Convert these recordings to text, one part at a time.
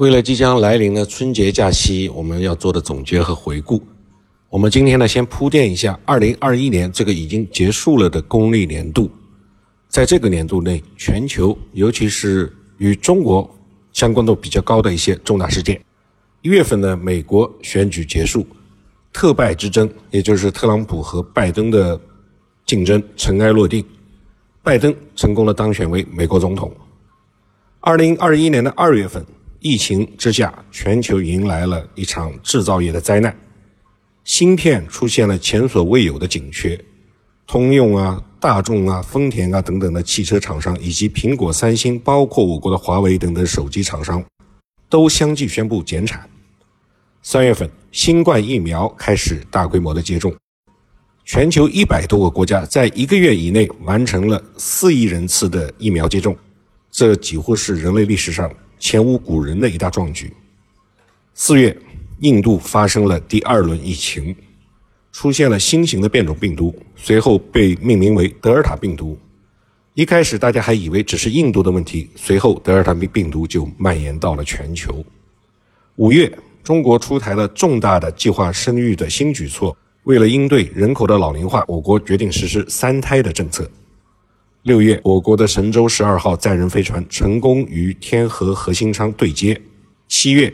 为了即将来临的春节假期，我们要做的总结和回顾，我们今天呢先铺垫一下2021年这个已经结束了的公历年度。在这个年度内，全球尤其是与中国相关度比较高的一些重大事件。一月份呢，美国选举结束，特拜之争，也就是特朗普和拜登的竞争尘埃落定，拜登成功的当选为美国总统。二零二一年的二月份，疫情之下，全球迎来了一场制造业的灾难，芯片出现了前所未有的紧缺，通用啊、大众啊、丰田啊等等的汽车厂商，以及苹果、三星，包括我国的华为等等手机厂商，都相继宣布减产。三月份，新冠疫苗开始大规模的接种，全球一百多个国家在一个月以内完成了四亿人次的疫苗接种。这几乎是人类历史上前无古人的一大壮举。四月，印度发生了第二轮疫情，出现了新型的变种病毒，随后被命名为德尔塔病毒。一开始大家还以为只是印度的问题，随后德尔塔病病毒就蔓延到了全球。五月，中国出台了重大的计划生育的新举措，为了应对人口的老龄化，我国决定实施三胎的政策。六月，我国的神舟十二号载人飞船成功与天河核心舱对接。七月，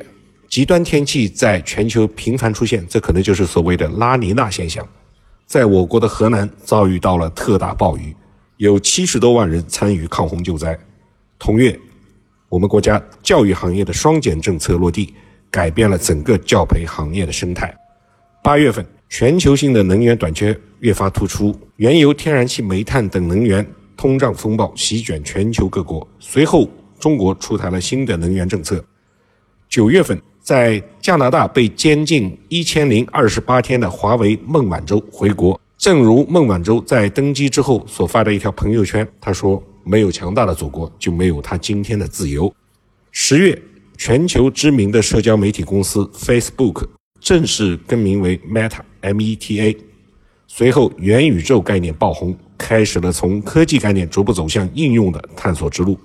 极端天气在全球频繁出现，这可能就是所谓的拉尼娜现象。在我国的河南遭遇到了特大暴雨，有七十多万人参与抗洪救灾。同月，我们国家教育行业的双减政策落地，改变了整个教培行业的生态。八月份，全球性的能源短缺越发突出，原油、天然气、煤炭等能源。通胀风暴席卷全球各国，随后中国出台了新的能源政策。九月份，在加拿大被监禁一千零二十八天的华为孟晚舟回国。正如孟晚舟在登机之后所发的一条朋友圈，他说：“没有强大的祖国，就没有他今天的自由。”十月，全球知名的社交媒体公司 Facebook 正式更名为 Meta（M-E-T-A）。随后，元宇宙概念爆红。开始了从科技概念逐步走向应用的探索之路。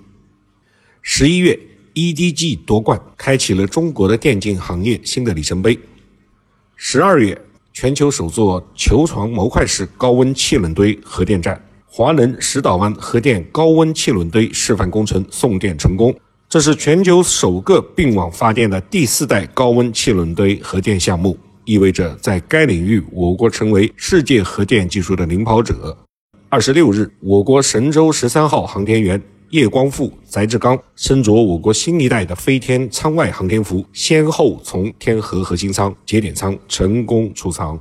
十一月，EDG 夺冠，开启了中国的电竞行业新的里程碑。十二月，全球首座球床模块式高温气冷堆核电站——华能石岛湾核电高温气冷堆示范工程送电成功。这是全球首个并网发电的第四代高温气冷堆核电项目，意味着在该领域，我国成为世界核电技术的领跑者。二十六日，我国神舟十三号航天员叶光富、翟志刚身着我国新一代的飞天舱外航天服，先后从天河核心舱、节点舱成功出舱。